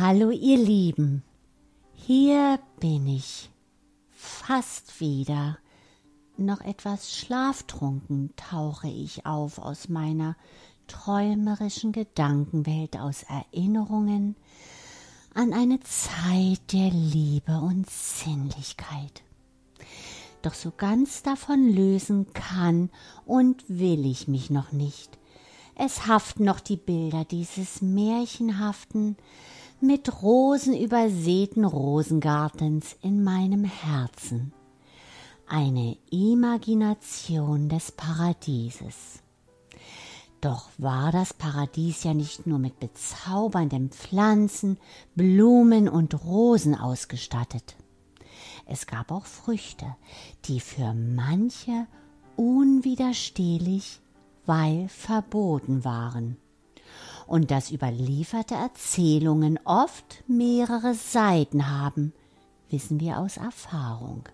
Hallo ihr Lieben, hier bin ich, fast wieder. Noch etwas schlaftrunken tauche ich auf aus meiner träumerischen Gedankenwelt aus Erinnerungen an eine Zeit der Liebe und Sinnlichkeit. Doch so ganz davon lösen kann und will ich mich noch nicht. Es haften noch die Bilder dieses märchenhaften, mit Rosen übersäten Rosengartens in meinem Herzen. Eine Imagination des Paradieses. Doch war das Paradies ja nicht nur mit bezaubernden Pflanzen, Blumen und Rosen ausgestattet. Es gab auch Früchte, die für manche unwiderstehlich, weil verboten waren und dass überlieferte Erzählungen oft mehrere Seiten haben, wissen wir aus Erfahrung.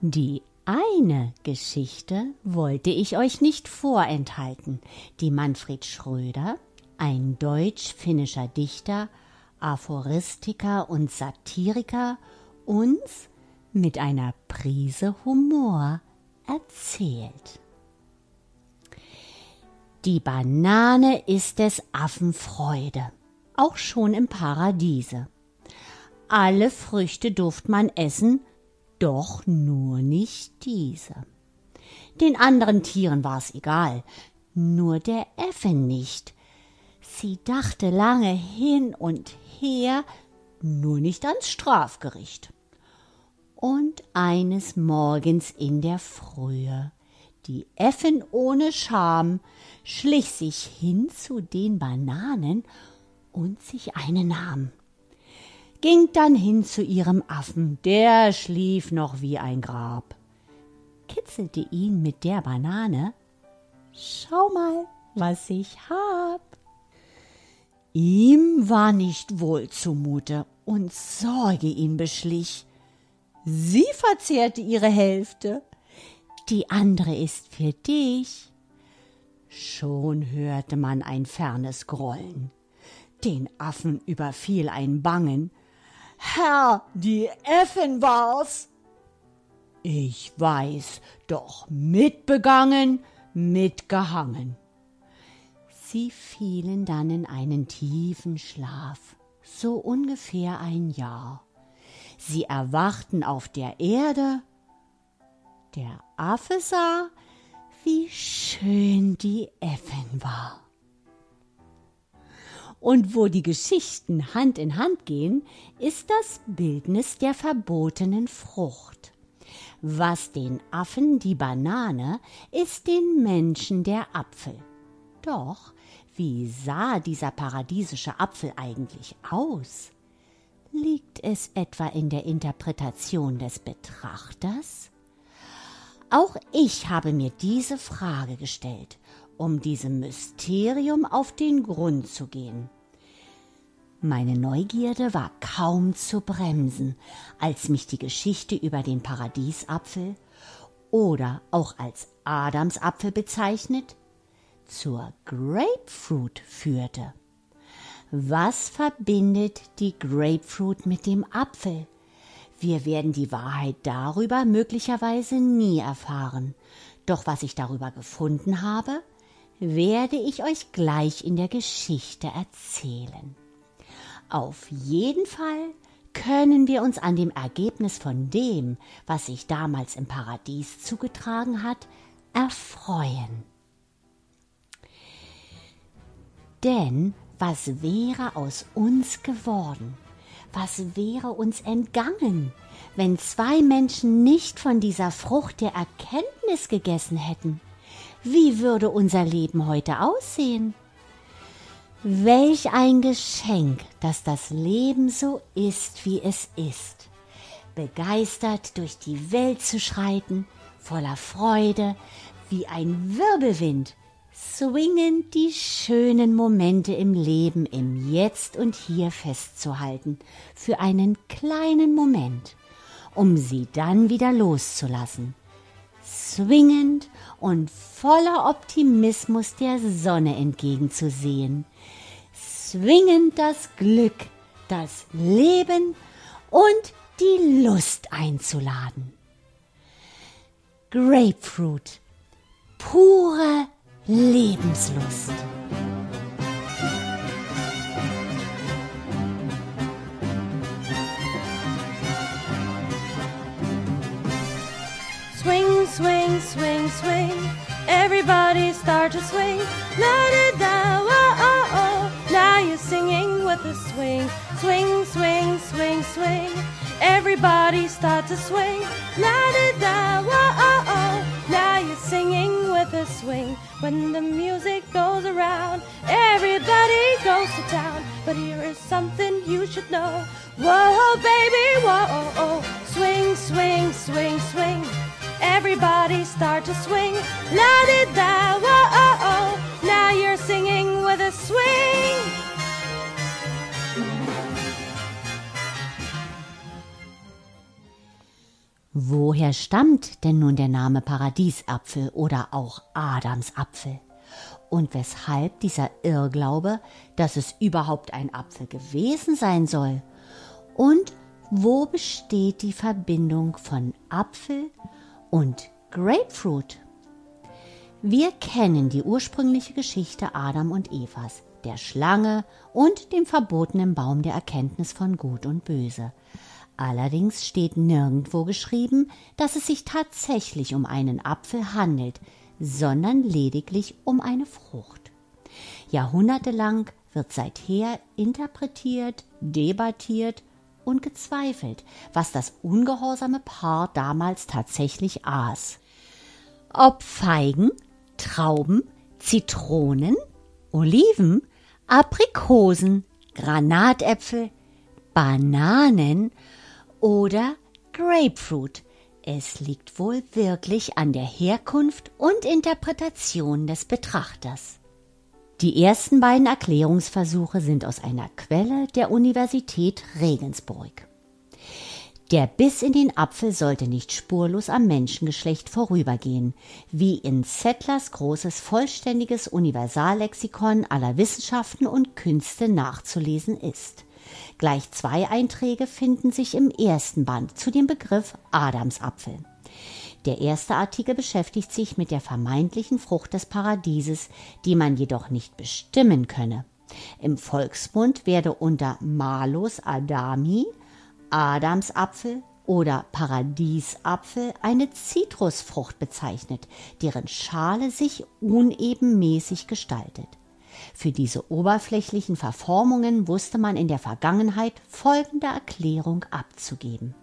Die eine Geschichte wollte ich euch nicht vorenthalten, die Manfred Schröder, ein deutsch-finnischer Dichter, Aphoristiker und Satiriker, uns mit einer Prise Humor erzählt. Die Banane ist des Affen Freude, auch schon im Paradiese. Alle Früchte durft man essen, doch nur nicht diese. Den anderen Tieren war's egal, nur der Effe nicht. Sie dachte lange hin und her, nur nicht ans Strafgericht. Und eines Morgens in der Frühe, die Äffin ohne Scham, schlich sich hin zu den Bananen und sich eine nahm. Ging dann hin zu ihrem Affen, der schlief noch wie ein Grab, kitzelte ihn mit der Banane. Schau mal, was ich hab. Ihm war nicht wohl zumute und Sorge ihn beschlich. Sie verzehrte ihre Hälfte, die andere ist für dich. Schon hörte man ein fernes Grollen. Den Affen überfiel ein Bangen. Herr, die Äffin war's. Ich weiß, doch mitbegangen, mitgehangen. Sie fielen dann in einen tiefen Schlaf, so ungefähr ein Jahr. Sie erwachten auf der Erde. Der Affe sah, wie schön die Äffin war. Und wo die Geschichten Hand in Hand gehen, ist das Bildnis der verbotenen Frucht. Was den Affen die Banane, ist den Menschen der Apfel. Doch wie sah dieser paradiesische Apfel eigentlich aus? Liegt es etwa in der Interpretation des Betrachters? Auch ich habe mir diese Frage gestellt, um diesem Mysterium auf den Grund zu gehen. Meine Neugierde war kaum zu bremsen, als mich die Geschichte über den Paradiesapfel oder auch als Adamsapfel bezeichnet, zur Grapefruit führte. Was verbindet die Grapefruit mit dem Apfel? Wir werden die Wahrheit darüber möglicherweise nie erfahren. Doch was ich darüber gefunden habe, werde ich euch gleich in der Geschichte erzählen. Auf jeden Fall können wir uns an dem Ergebnis von dem, was sich damals im Paradies zugetragen hat, erfreuen. Denn was wäre aus uns geworden, was wäre uns entgangen, wenn zwei Menschen nicht von dieser Frucht der Erkenntnis gegessen hätten? Wie würde unser Leben heute aussehen? Welch ein Geschenk, dass das Leben so ist, wie es ist. Begeistert durch die Welt zu schreiten, voller Freude, wie ein Wirbelwind, zwingend die schönen Momente im Leben im Jetzt und Hier festzuhalten, für einen kleinen Moment, um sie dann wieder loszulassen. Zwingend und voller Optimismus der Sonne entgegenzusehen. Zwingend das Glück, das Leben und die Lust einzuladen. Grapefruit, pure Lebenslust. Swing, swing, swing, swing. Everybody start to swing. Let it down. Oh, oh, oh. Now you're singing with a swing. Swing, swing, swing, swing. Everybody start to swing. Let it down. Oh, oh, oh. Now you're singing with a swing. When the music goes around, everybody goes to town. But here is something you should know. Whoa, baby, whoa. Swing, swing, swing, swing. Everybody start to swing. Let it down. Whoa. Now you're singing with a swing. Woher stammt denn nun der Name Paradiesapfel oder auch Adamsapfel? Und weshalb dieser Irrglaube, dass es überhaupt ein Apfel gewesen sein soll? Und wo besteht die Verbindung von Apfel und Grapefruit? Wir kennen die ursprüngliche Geschichte Adam und Evas, der Schlange und dem verbotenen Baum der Erkenntnis von Gut und Böse. Allerdings steht nirgendwo geschrieben, dass es sich tatsächlich um einen Apfel handelt, sondern lediglich um eine Frucht. Jahrhundertelang wird seither interpretiert, debattiert und gezweifelt, was das ungehorsame Paar damals tatsächlich aß. Ob Feigen, Trauben, Zitronen, Oliven, Aprikosen, Granatäpfel, Bananen oder Grapefruit. Es liegt wohl wirklich an der Herkunft und Interpretation des Betrachters. Die ersten beiden Erklärungsversuche sind aus einer Quelle der Universität Regensburg. Der Biss in den Apfel sollte nicht spurlos am Menschengeschlecht vorübergehen, wie in Zettlers großes vollständiges Universallexikon aller Wissenschaften und Künste nachzulesen ist. Gleich zwei Einträge finden sich im ersten Band zu dem Begriff Adamsapfel. Der erste Artikel beschäftigt sich mit der vermeintlichen Frucht des Paradieses, die man jedoch nicht bestimmen könne. Im Volksmund werde unter Malus Adami, Adamsapfel oder Paradiesapfel eine Zitrusfrucht bezeichnet, deren Schale sich unebenmäßig gestaltet. Für diese oberflächlichen Verformungen wusste man in der Vergangenheit folgende Erklärung abzugeben.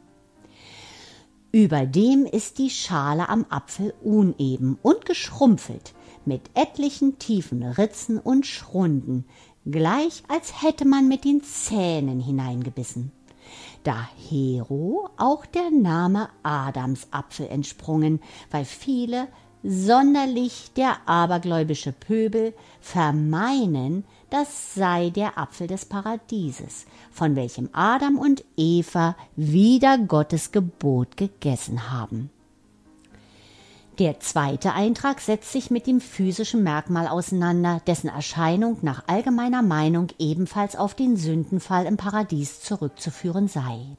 Überdem ist die Schale am Apfel uneben und geschrumpfelt, mit etlichen tiefen Ritzen und Schrunden, gleich als hätte man mit den Zähnen hineingebissen. Dahero auch der Name Adamsapfel entsprungen, weil viele sonderlich der abergläubische Pöbel vermeinen, das sei der Apfel des Paradieses, von welchem Adam und Eva wider Gottes Gebot gegessen haben. Der zweite Eintrag setzt sich mit dem physischen Merkmal auseinander, dessen Erscheinung nach allgemeiner Meinung ebenfalls auf den Sündenfall im Paradies zurückzuführen sei.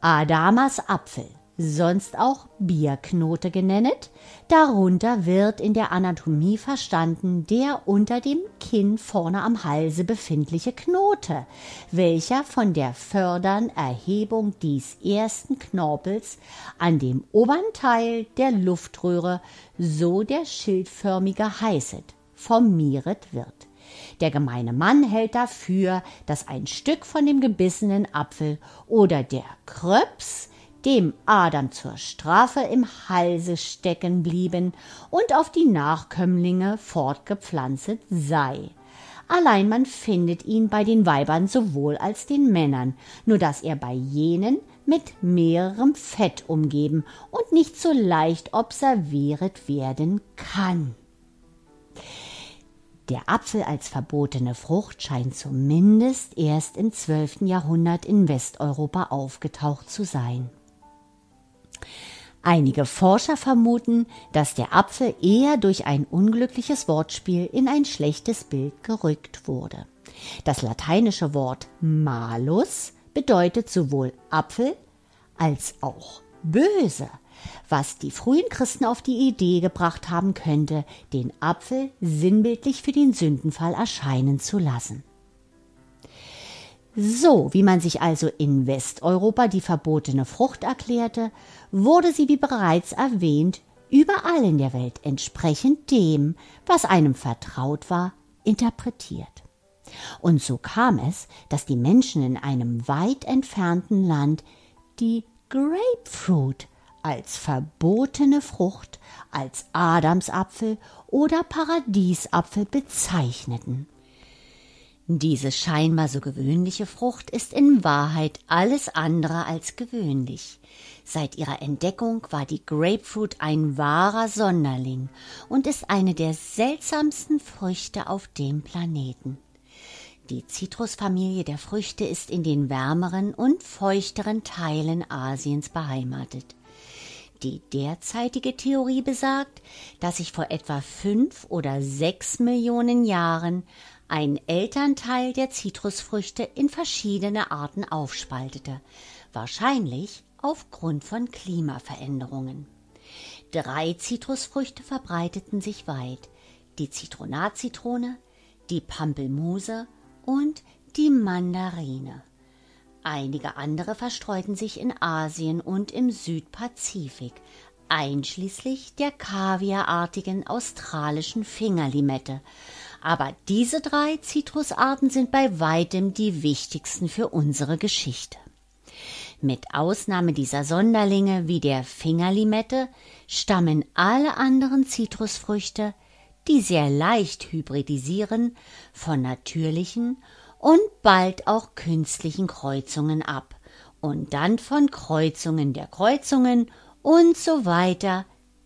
Adamas Apfel sonst auch Bierknote genennet. Darunter wird in der Anatomie verstanden der unter dem Kinn vorne am Halse befindliche Knote, welcher von der fördern Erhebung dies ersten Knorpels an dem oberen Teil der Luftröhre, so der schildförmige heißet, formiert wird. Der gemeine Mann hält dafür, dass ein Stück von dem gebissenen Apfel oder der Kröps dem Adam zur Strafe im Halse stecken blieben und auf die Nachkömmlinge fortgepflanzet sei. Allein man findet ihn bei den Weibern sowohl als den Männern, nur dass er bei jenen mit mehrerem Fett umgeben und nicht so leicht observiert werden kann. Der Apfel als verbotene Frucht scheint zumindest erst im zwölften Jahrhundert in Westeuropa aufgetaucht zu sein. Einige Forscher vermuten, dass der Apfel eher durch ein unglückliches Wortspiel in ein schlechtes Bild gerückt wurde. Das lateinische Wort malus bedeutet sowohl Apfel als auch böse, was die frühen Christen auf die Idee gebracht haben könnte, den Apfel sinnbildlich für den Sündenfall erscheinen zu lassen. So wie man sich also in Westeuropa die verbotene Frucht erklärte, wurde sie, wie bereits erwähnt, überall in der Welt entsprechend dem, was einem vertraut war, interpretiert. Und so kam es, dass die Menschen in einem weit entfernten Land die Grapefruit als verbotene Frucht, als Adamsapfel oder Paradiesapfel bezeichneten. Diese scheinbar so gewöhnliche Frucht ist in Wahrheit alles andere als gewöhnlich. Seit ihrer Entdeckung war die Grapefruit ein wahrer Sonderling und ist eine der seltsamsten Früchte auf dem Planeten. Die Zitrusfamilie der Früchte ist in den wärmeren und feuchteren Teilen Asiens beheimatet. Die derzeitige Theorie besagt, dass sich vor etwa fünf oder sechs Millionen Jahren ein Elternteil der Zitrusfrüchte in verschiedene Arten aufspaltete, wahrscheinlich aufgrund von Klimaveränderungen. Drei Zitrusfrüchte verbreiteten sich weit, die Zitronatzitrone, die Pampelmuse und die Mandarine. Einige andere verstreuten sich in Asien und im Südpazifik, einschließlich der kaviarartigen australischen Fingerlimette. Aber diese drei Zitrusarten sind bei weitem die wichtigsten für unsere Geschichte. Mit Ausnahme dieser Sonderlinge wie der Fingerlimette stammen alle anderen Zitrusfrüchte, die sehr leicht hybridisieren, von natürlichen und bald auch künstlichen Kreuzungen ab und dann von Kreuzungen der Kreuzungen und so weiter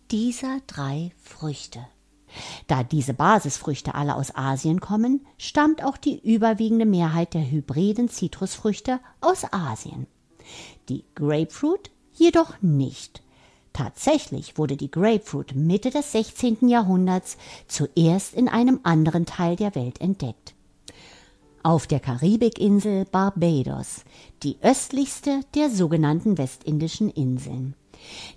dieser drei Früchte. Da diese Basisfrüchte alle aus Asien kommen, stammt auch die überwiegende Mehrheit der hybriden Zitrusfrüchte aus Asien. Die Grapefruit jedoch nicht. Tatsächlich wurde die Grapefruit Mitte des 16. Jahrhunderts zuerst in einem anderen Teil der Welt entdeckt auf der Karibikinsel Barbados, die östlichste der sogenannten westindischen Inseln.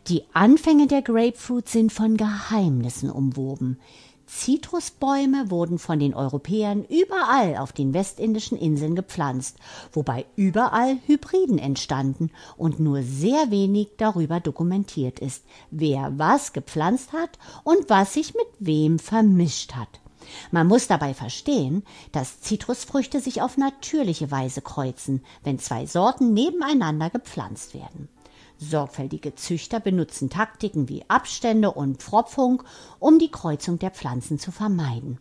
Die Anfänge der Grapefruit sind von Geheimnissen umwoben. Zitrusbäume wurden von den Europäern überall auf den westindischen Inseln gepflanzt, wobei überall Hybriden entstanden und nur sehr wenig darüber dokumentiert ist, wer was gepflanzt hat und was sich mit wem vermischt hat. Man muss dabei verstehen, dass Zitrusfrüchte sich auf natürliche Weise kreuzen, wenn zwei Sorten nebeneinander gepflanzt werden. Sorgfältige Züchter benutzen Taktiken wie Abstände und Pfropfung, um die Kreuzung der Pflanzen zu vermeiden.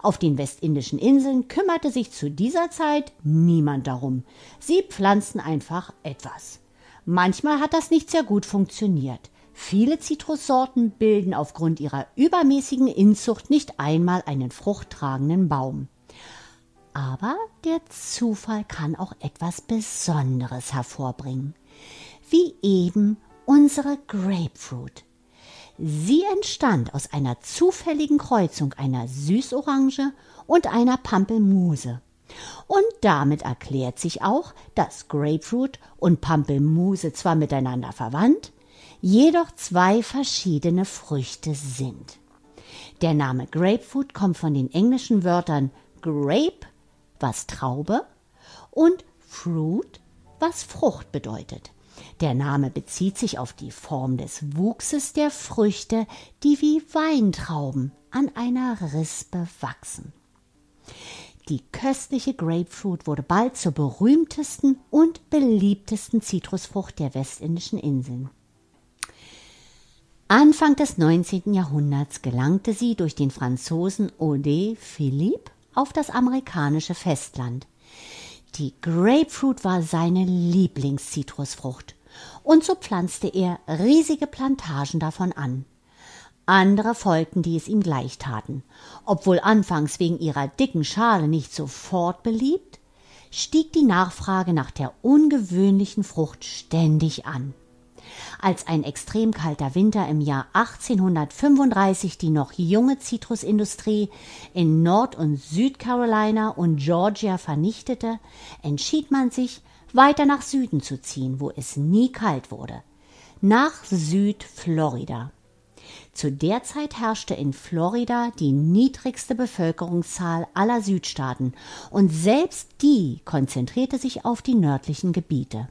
Auf den westindischen Inseln kümmerte sich zu dieser Zeit niemand darum. Sie pflanzten einfach etwas. Manchmal hat das nicht sehr gut funktioniert. Viele Zitrussorten bilden aufgrund ihrer übermäßigen Inzucht nicht einmal einen fruchttragenden Baum. Aber der Zufall kann auch etwas Besonderes hervorbringen, wie eben unsere Grapefruit. Sie entstand aus einer zufälligen Kreuzung einer Süßorange und einer Pampelmuse. Und damit erklärt sich auch, dass Grapefruit und Pampelmuse zwar miteinander verwandt, jedoch zwei verschiedene Früchte sind. Der Name Grapefruit kommt von den englischen Wörtern grape, was Traube, und fruit, was Frucht bedeutet. Der Name bezieht sich auf die Form des Wuchses der Früchte, die wie Weintrauben an einer Rispe wachsen. Die köstliche Grapefruit wurde bald zur berühmtesten und beliebtesten Zitrusfrucht der westindischen Inseln. Anfang des 19. Jahrhunderts gelangte sie durch den Franzosen Ode Philippe auf das amerikanische Festland. Die Grapefruit war seine Lieblingszitrusfrucht, und so pflanzte er riesige Plantagen davon an. Andere folgten, die es ihm gleich taten. Obwohl anfangs wegen ihrer dicken Schale nicht sofort beliebt, stieg die Nachfrage nach der ungewöhnlichen Frucht ständig an. Als ein extrem kalter Winter im Jahr 1835 die noch junge Zitrusindustrie in Nord- und Südcarolina und Georgia vernichtete, entschied man sich, weiter nach Süden zu ziehen, wo es nie kalt wurde. Nach Südflorida. Zu der Zeit herrschte in Florida die niedrigste Bevölkerungszahl aller Südstaaten und selbst die konzentrierte sich auf die nördlichen Gebiete.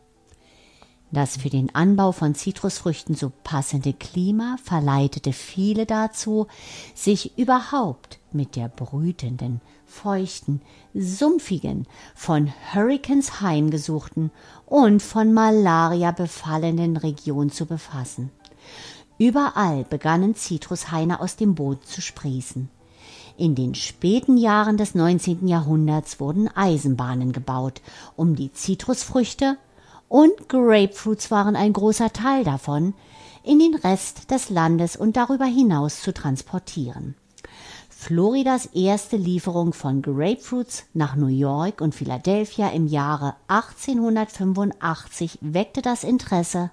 Das für den Anbau von Zitrusfrüchten so passende Klima verleitete viele dazu, sich überhaupt mit der brütenden, feuchten, sumpfigen, von Hurrikans heimgesuchten und von Malaria befallenen Region zu befassen. Überall begannen Zitrushaine aus dem Boden zu sprießen. In den späten Jahren des 19. Jahrhunderts wurden Eisenbahnen gebaut, um die Zitrusfrüchte und Grapefruits waren ein großer Teil davon, in den Rest des Landes und darüber hinaus zu transportieren. Floridas erste Lieferung von Grapefruits nach New York und Philadelphia im Jahre 1885 weckte das Interesse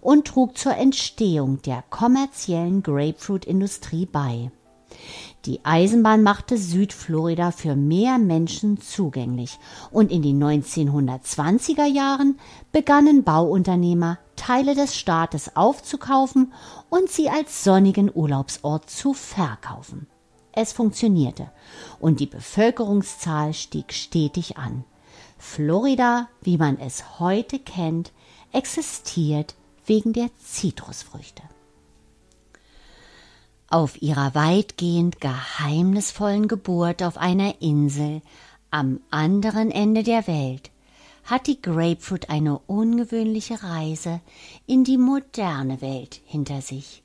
und trug zur Entstehung der kommerziellen Grapefruit-Industrie bei. Die Eisenbahn machte Südflorida für mehr Menschen zugänglich und in den 1920er Jahren begannen Bauunternehmer, Teile des Staates aufzukaufen und sie als sonnigen Urlaubsort zu verkaufen. Es funktionierte und die Bevölkerungszahl stieg stetig an. Florida, wie man es heute kennt, existiert wegen der Zitrusfrüchte. Auf ihrer weitgehend geheimnisvollen Geburt auf einer Insel am anderen Ende der Welt hat die Grapefruit eine ungewöhnliche Reise in die moderne Welt hinter sich.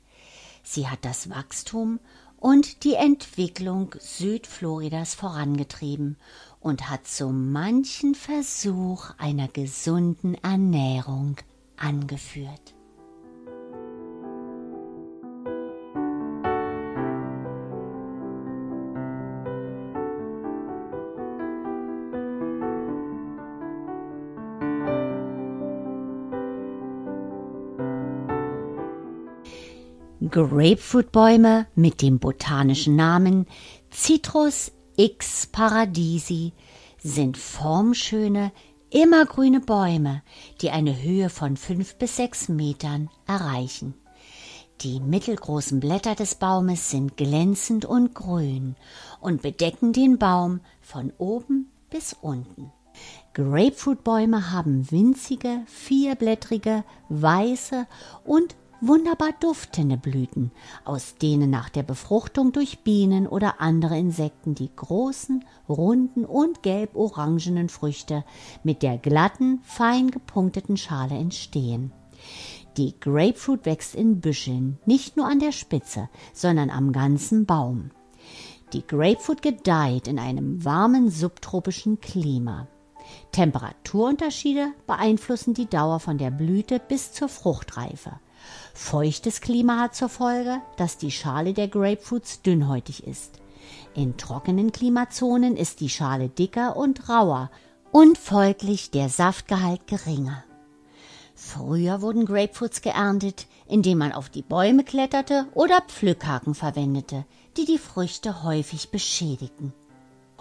Sie hat das Wachstum und die Entwicklung Südfloridas vorangetrieben und hat so manchen Versuch einer gesunden Ernährung angeführt. Grapefruitbäume mit dem botanischen Namen Citrus X paradisi sind formschöne, immergrüne Bäume, die eine Höhe von fünf bis sechs Metern erreichen. Die mittelgroßen Blätter des Baumes sind glänzend und grün und bedecken den Baum von oben bis unten. Grapefruitbäume haben winzige, vierblättrige, weiße und wunderbar duftende Blüten, aus denen nach der Befruchtung durch Bienen oder andere Insekten die großen, runden und gelb-orangenen Früchte mit der glatten, fein gepunkteten Schale entstehen. Die Grapefruit wächst in Büscheln, nicht nur an der Spitze, sondern am ganzen Baum. Die Grapefruit gedeiht in einem warmen subtropischen Klima. Temperaturunterschiede beeinflussen die Dauer von der Blüte bis zur Fruchtreife. Feuchtes Klima hat zur Folge, dass die Schale der Grapefruits dünnhäutig ist. In trockenen Klimazonen ist die Schale dicker und rauer und folglich der Saftgehalt geringer. Früher wurden Grapefruits geerntet, indem man auf die Bäume kletterte oder Pflückhaken verwendete, die die Früchte häufig beschädigten.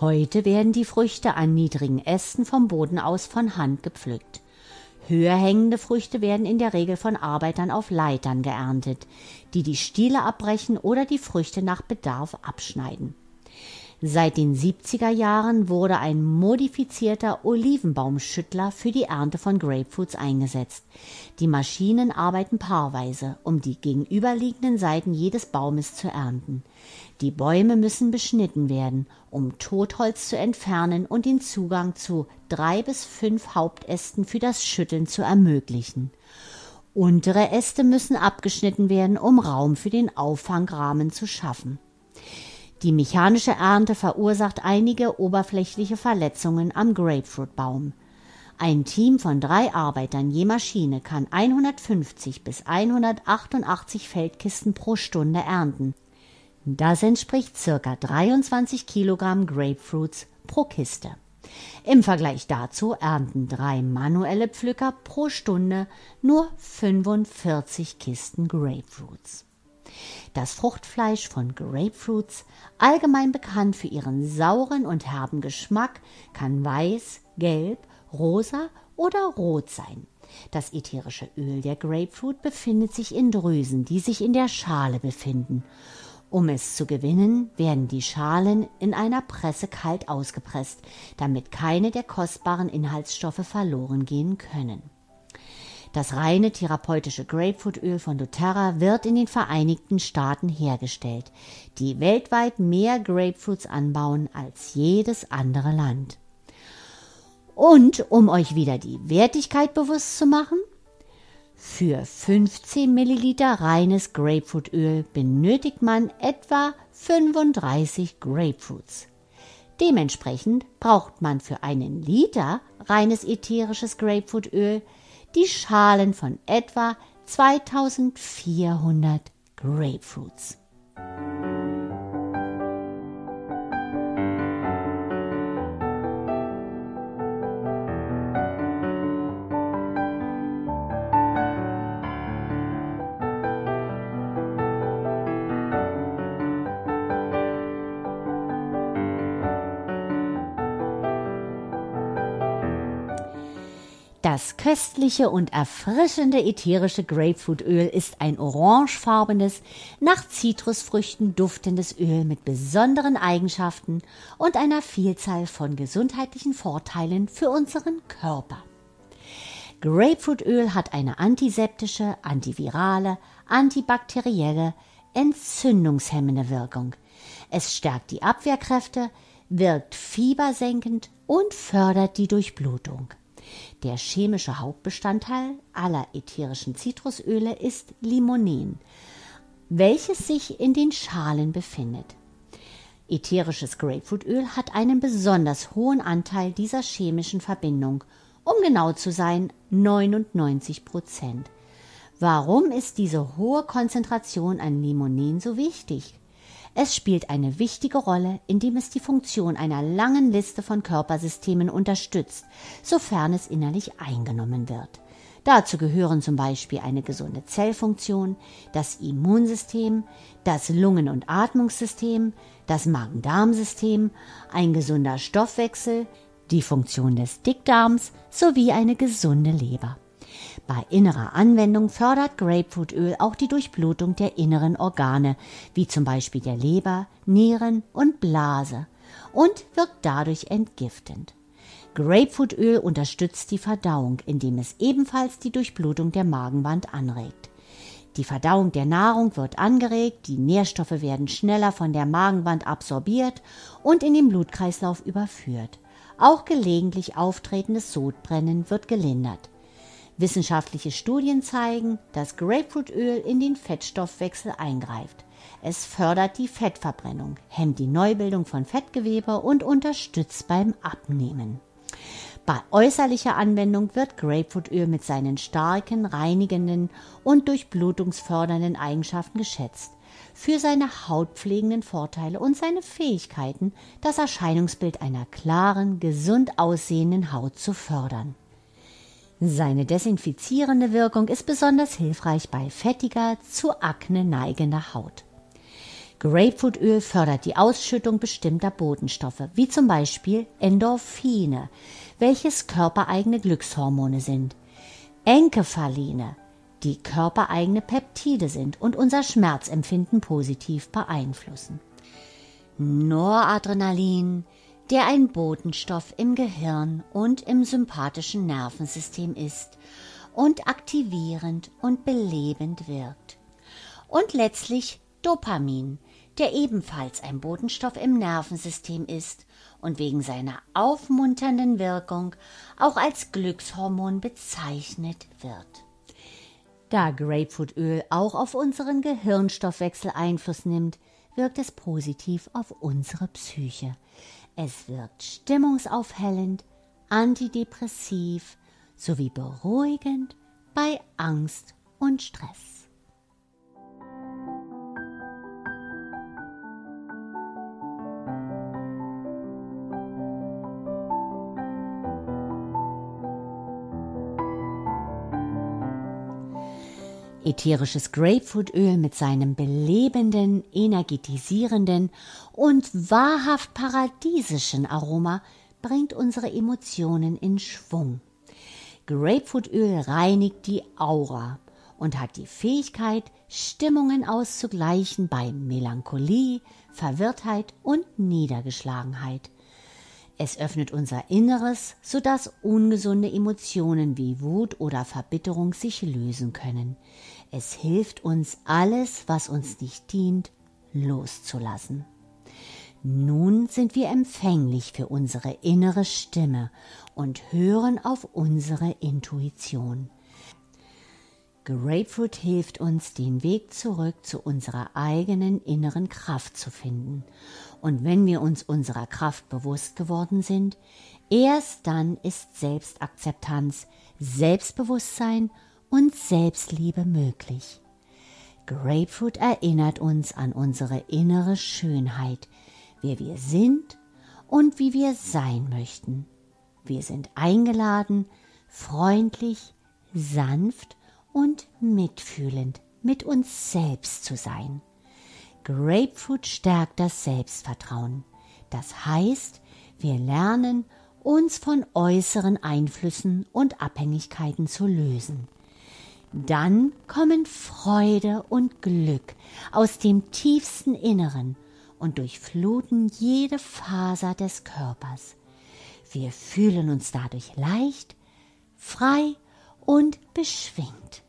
Heute werden die Früchte an niedrigen Ästen vom Boden aus von Hand gepflückt. Höher hängende Früchte werden in der Regel von Arbeitern auf Leitern geerntet, die die Stiele abbrechen oder die Früchte nach Bedarf abschneiden. Seit den 70er Jahren wurde ein modifizierter Olivenbaumschüttler für die Ernte von Grapefruits eingesetzt. Die Maschinen arbeiten paarweise, um die gegenüberliegenden Seiten jedes Baumes zu ernten. Die Bäume müssen beschnitten werden, um Totholz zu entfernen und den Zugang zu drei bis fünf Hauptästen für das Schütteln zu ermöglichen. Untere Äste müssen abgeschnitten werden, um Raum für den Auffangrahmen zu schaffen. Die mechanische Ernte verursacht einige oberflächliche Verletzungen am Grapefruitbaum. Ein Team von drei Arbeitern je Maschine kann 150 bis 188 Feldkisten pro Stunde ernten. Das entspricht circa 23 Kilogramm Grapefruits pro Kiste. Im Vergleich dazu ernten drei manuelle Pflücker pro Stunde nur 45 Kisten Grapefruits. Das Fruchtfleisch von Grapefruits, allgemein bekannt für ihren sauren und herben Geschmack, kann weiß, gelb, rosa oder rot sein. Das ätherische Öl der Grapefruit befindet sich in Drüsen, die sich in der Schale befinden. Um es zu gewinnen, werden die Schalen in einer Presse kalt ausgepresst, damit keine der kostbaren Inhaltsstoffe verloren gehen können. Das reine therapeutische Grapefruitöl von doTERRA wird in den Vereinigten Staaten hergestellt, die weltweit mehr Grapefruits anbauen als jedes andere Land. Und um euch wieder die Wertigkeit bewusst zu machen, für 15 Milliliter reines Grapefruitöl benötigt man etwa 35 Grapefruits. Dementsprechend braucht man für einen Liter reines ätherisches Grapefruitöl die Schalen von etwa 2400 Grapefruits. Das köstliche und erfrischende ätherische Grapefruitöl ist ein orangefarbenes, nach Zitrusfrüchten duftendes Öl mit besonderen Eigenschaften und einer Vielzahl von gesundheitlichen Vorteilen für unseren Körper. Grapefruitöl hat eine antiseptische, antivirale, antibakterielle, entzündungshemmende Wirkung. Es stärkt die Abwehrkräfte, wirkt fiebersenkend und fördert die Durchblutung. Der chemische Hauptbestandteil aller ätherischen Zitrusöle ist Limonen, welches sich in den Schalen befindet. Ätherisches Grapefruitöl hat einen besonders hohen Anteil dieser chemischen Verbindung, um genau zu sein 99 Prozent. Warum ist diese hohe Konzentration an Limonen so wichtig? Es spielt eine wichtige Rolle, indem es die Funktion einer langen Liste von Körpersystemen unterstützt, sofern es innerlich eingenommen wird. Dazu gehören zum Beispiel eine gesunde Zellfunktion, das Immunsystem, das Lungen- und Atmungssystem, das Magen-Darm-System, ein gesunder Stoffwechsel, die Funktion des Dickdarms sowie eine gesunde Leber. Bei innerer Anwendung fördert Grapefruitöl auch die Durchblutung der inneren Organe, wie zum Beispiel der Leber, Nieren und Blase, und wirkt dadurch entgiftend. Grapefruitöl unterstützt die Verdauung, indem es ebenfalls die Durchblutung der Magenwand anregt. Die Verdauung der Nahrung wird angeregt, die Nährstoffe werden schneller von der Magenwand absorbiert und in den Blutkreislauf überführt. Auch gelegentlich auftretendes Sodbrennen wird gelindert. Wissenschaftliche Studien zeigen, dass Grapefruitöl in den Fettstoffwechsel eingreift. Es fördert die Fettverbrennung, hemmt die Neubildung von Fettgewebe und unterstützt beim Abnehmen. Bei äußerlicher Anwendung wird Grapefruitöl mit seinen starken, reinigenden und durchblutungsfördernden Eigenschaften geschätzt, für seine hautpflegenden Vorteile und seine Fähigkeiten, das Erscheinungsbild einer klaren, gesund aussehenden Haut zu fördern. Seine desinfizierende Wirkung ist besonders hilfreich bei fettiger, zu Akne neigender Haut. Grapefruitöl fördert die Ausschüttung bestimmter Botenstoffe, wie zum Beispiel Endorphine, welches körpereigene Glückshormone sind, Enkephaline, die körpereigene Peptide sind und unser Schmerzempfinden positiv beeinflussen. Noradrenalin, der ein Botenstoff im Gehirn und im sympathischen Nervensystem ist und aktivierend und belebend wirkt. Und letztlich Dopamin, der ebenfalls ein Botenstoff im Nervensystem ist und wegen seiner aufmunternden Wirkung auch als Glückshormon bezeichnet wird. Da Grapefruitöl auch auf unseren Gehirnstoffwechsel Einfluss nimmt, wirkt es positiv auf unsere Psyche. Es wirkt stimmungsaufhellend, antidepressiv sowie beruhigend bei Angst und Stress. Ätherisches Grapefruitöl mit seinem belebenden, energetisierenden und wahrhaft paradiesischen Aroma bringt unsere Emotionen in Schwung. Grapefruitöl reinigt die Aura und hat die Fähigkeit, Stimmungen auszugleichen bei Melancholie, Verwirrtheit und Niedergeschlagenheit. Es öffnet unser Inneres, sodass ungesunde Emotionen wie Wut oder Verbitterung sich lösen können. Es hilft uns, alles, was uns nicht dient, loszulassen. Nun sind wir empfänglich für unsere innere Stimme und hören auf unsere Intuition. Grapefruit hilft uns, den Weg zurück zu unserer eigenen inneren Kraft zu finden. Und wenn wir uns unserer Kraft bewusst geworden sind, erst dann ist Selbstakzeptanz, Selbstbewusstsein und Selbstliebe möglich. Grapefruit erinnert uns an unsere innere Schönheit, wer wir sind und wie wir sein möchten. Wir sind eingeladen, freundlich, sanft und mitfühlend mit uns selbst zu sein. Grapefruit stärkt das Selbstvertrauen. Das heißt, wir lernen, uns von äußeren Einflüssen und Abhängigkeiten zu lösen. Dann kommen Freude und Glück aus dem tiefsten Inneren und durchfluten jede Faser des Körpers. Wir fühlen uns dadurch leicht, frei und beschwingt.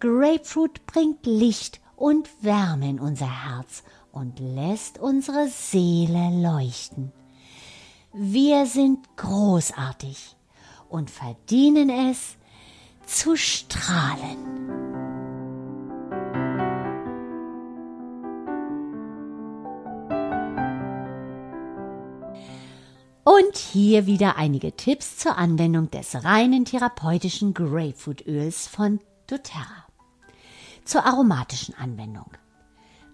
Grapefruit bringt Licht und Wärme unser Herz und lässt unsere Seele leuchten. Wir sind großartig und verdienen es zu strahlen. Und hier wieder einige Tipps zur Anwendung des reinen therapeutischen Grapefruitöls von doTERRA. Zur aromatischen Anwendung.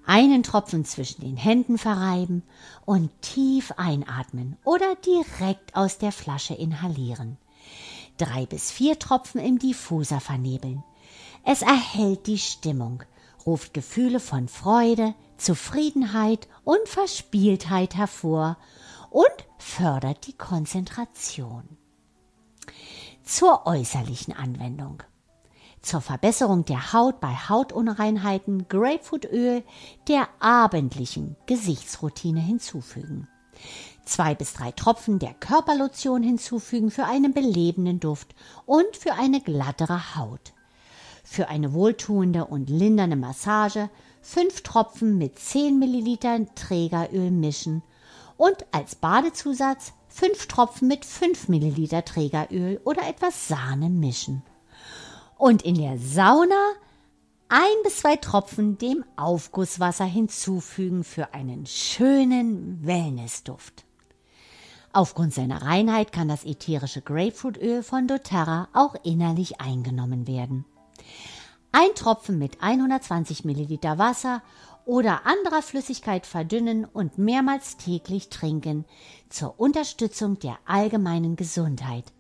Einen Tropfen zwischen den Händen verreiben und tief einatmen oder direkt aus der Flasche inhalieren. Drei bis vier Tropfen im Diffuser vernebeln. Es erhält die Stimmung, ruft Gefühle von Freude, Zufriedenheit und Verspieltheit hervor und fördert die Konzentration. Zur äußerlichen Anwendung. Zur Verbesserung der Haut bei Hautunreinheiten Grapefruitöl der abendlichen Gesichtsroutine hinzufügen. Zwei bis drei Tropfen der Körperlotion hinzufügen für einen belebenden Duft und für eine glattere Haut. Für eine wohltuende und lindernde Massage fünf Tropfen mit 10 Milliliter Trägeröl mischen und als Badezusatz fünf Tropfen mit 5 Milliliter Trägeröl oder etwas Sahne mischen. Und in der Sauna ein bis zwei Tropfen dem Aufgusswasser hinzufügen für einen schönen Wellnessduft. Aufgrund seiner Reinheit kann das ätherische Grapefruitöl von doTERRA auch innerlich eingenommen werden. Ein Tropfen mit 120 Milliliter Wasser oder anderer Flüssigkeit verdünnen und mehrmals täglich trinken zur Unterstützung der allgemeinen Gesundheit.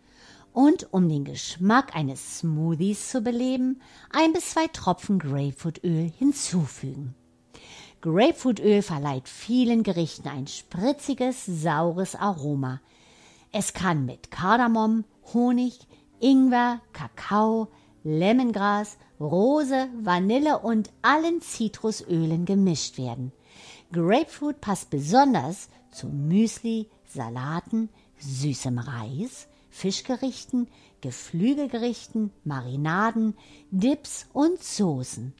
Und um den Geschmack eines Smoothies zu beleben, ein bis zwei Tropfen Grapefruitöl hinzufügen. Grapefruitöl verleiht vielen Gerichten ein spritziges, saures Aroma. Es kann mit Kardamom, Honig, Ingwer, Kakao, Lemongras Rose, Vanille und allen Zitrusölen gemischt werden. Grapefruit passt besonders zu Müsli, Salaten, süßem Reis, Fischgerichten, Geflügelgerichten, Marinaden, Dips und Soßen.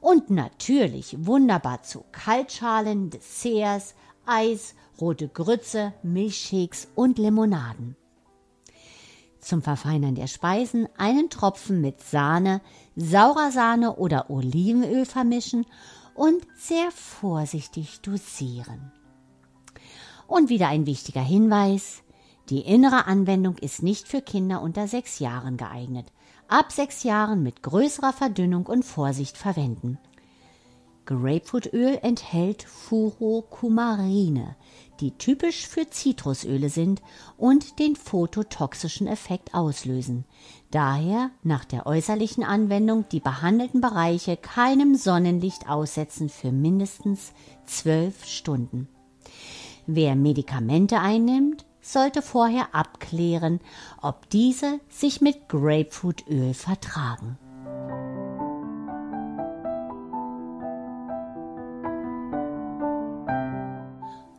Und natürlich wunderbar zu Kaltschalen, Desserts, Eis, rote Grütze, Milchshakes und Limonaden. Zum Verfeinern der Speisen einen Tropfen mit Sahne, saurer Sahne oder Olivenöl vermischen und sehr vorsichtig dosieren. Und wieder ein wichtiger Hinweis. Die innere Anwendung ist nicht für Kinder unter sechs Jahren geeignet. Ab sechs Jahren mit größerer Verdünnung und Vorsicht verwenden. Grapefruitöl enthält Furokumarine, die typisch für Zitrusöle sind und den phototoxischen Effekt auslösen. Daher nach der äußerlichen Anwendung die behandelten Bereiche keinem Sonnenlicht aussetzen für mindestens zwölf Stunden. Wer Medikamente einnimmt, sollte vorher abklären, ob diese sich mit Grapefruitöl vertragen.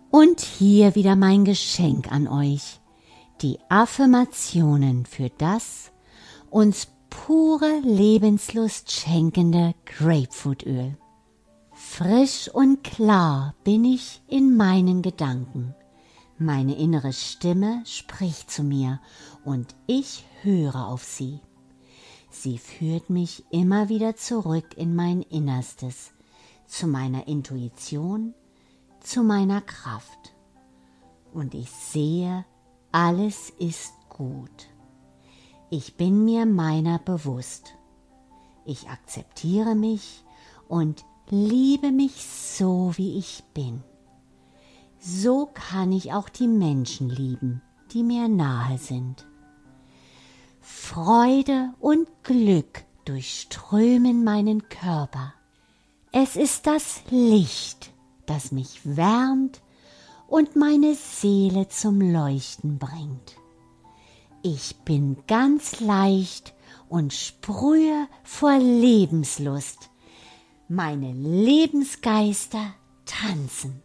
Und hier wieder mein Geschenk an euch. Die Affirmationen für das uns pure Lebenslust schenkende Grapefruitöl. Frisch und klar bin ich in meinen Gedanken. Meine innere Stimme spricht zu mir und ich höre auf sie. Sie führt mich immer wieder zurück in mein Innerstes, zu meiner Intuition, zu meiner Kraft. Und ich sehe, alles ist gut. Ich bin mir meiner bewusst. Ich akzeptiere mich und liebe mich so, wie ich bin. So kann ich auch die Menschen lieben, die mir nahe sind. Freude und Glück durchströmen meinen Körper. Es ist das Licht, das mich wärmt und meine Seele zum Leuchten bringt. Ich bin ganz leicht und sprühe vor Lebenslust. Meine Lebensgeister tanzen.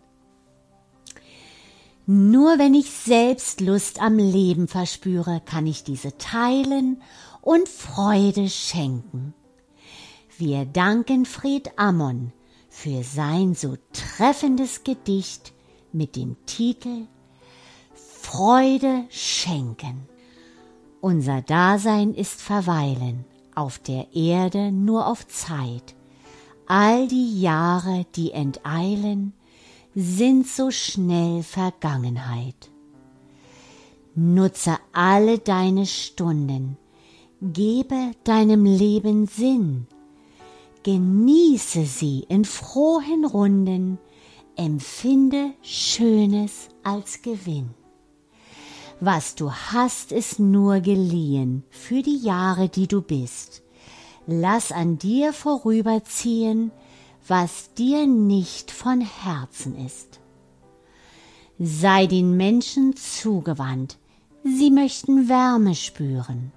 Nur wenn ich selbst Lust am Leben verspüre, kann ich diese teilen und Freude schenken. Wir danken Fried Ammon für sein so treffendes Gedicht mit dem Titel Freude schenken. Unser Dasein ist Verweilen auf der Erde nur auf Zeit. All die Jahre, die enteilen, sind so schnell Vergangenheit. Nutze alle deine Stunden, gebe deinem Leben Sinn, genieße sie in frohen Runden, empfinde Schönes als Gewinn. Was du hast, ist nur geliehen für die Jahre, die du bist. Lass an dir vorüberziehen, was dir nicht von Herzen ist. Sei den Menschen zugewandt, sie möchten Wärme spüren.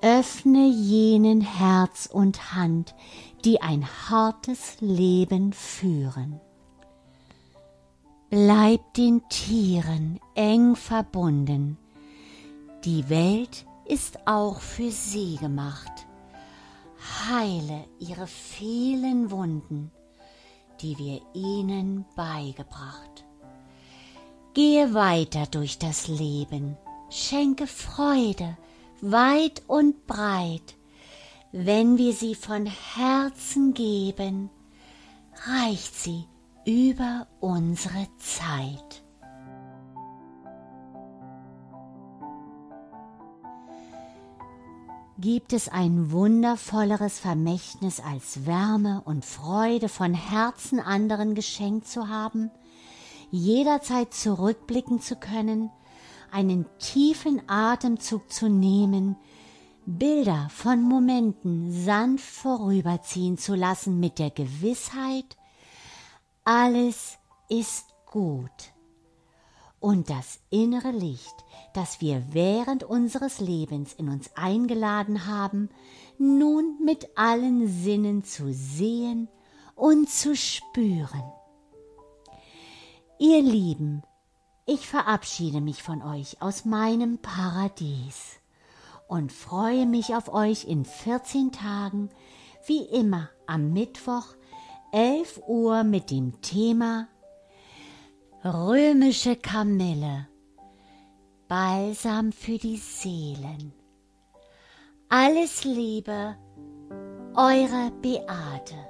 Öffne jenen Herz und Hand, die ein hartes Leben führen. Bleib den Tieren eng verbunden. Die Welt ist auch für sie gemacht. Heile ihre vielen Wunden, die wir ihnen beigebracht. Gehe weiter durch das Leben, schenke Freude weit und breit, wenn wir sie von Herzen geben, reicht sie über unsere Zeit. Gibt es ein wundervolleres Vermächtnis als Wärme und Freude von Herzen anderen geschenkt zu haben, jederzeit zurückblicken zu können, einen tiefen Atemzug zu nehmen, Bilder von Momenten sanft vorüberziehen zu lassen mit der Gewissheit, alles ist gut. Und das innere Licht, das wir während unseres Lebens in uns eingeladen haben, nun mit allen Sinnen zu sehen und zu spüren. Ihr Lieben, ich verabschiede mich von euch aus meinem Paradies und freue mich auf euch in 14 Tagen, wie immer am Mittwoch, 11 Uhr mit dem Thema Römische Kamille, Balsam für die Seelen. Alles Liebe, eure Beate.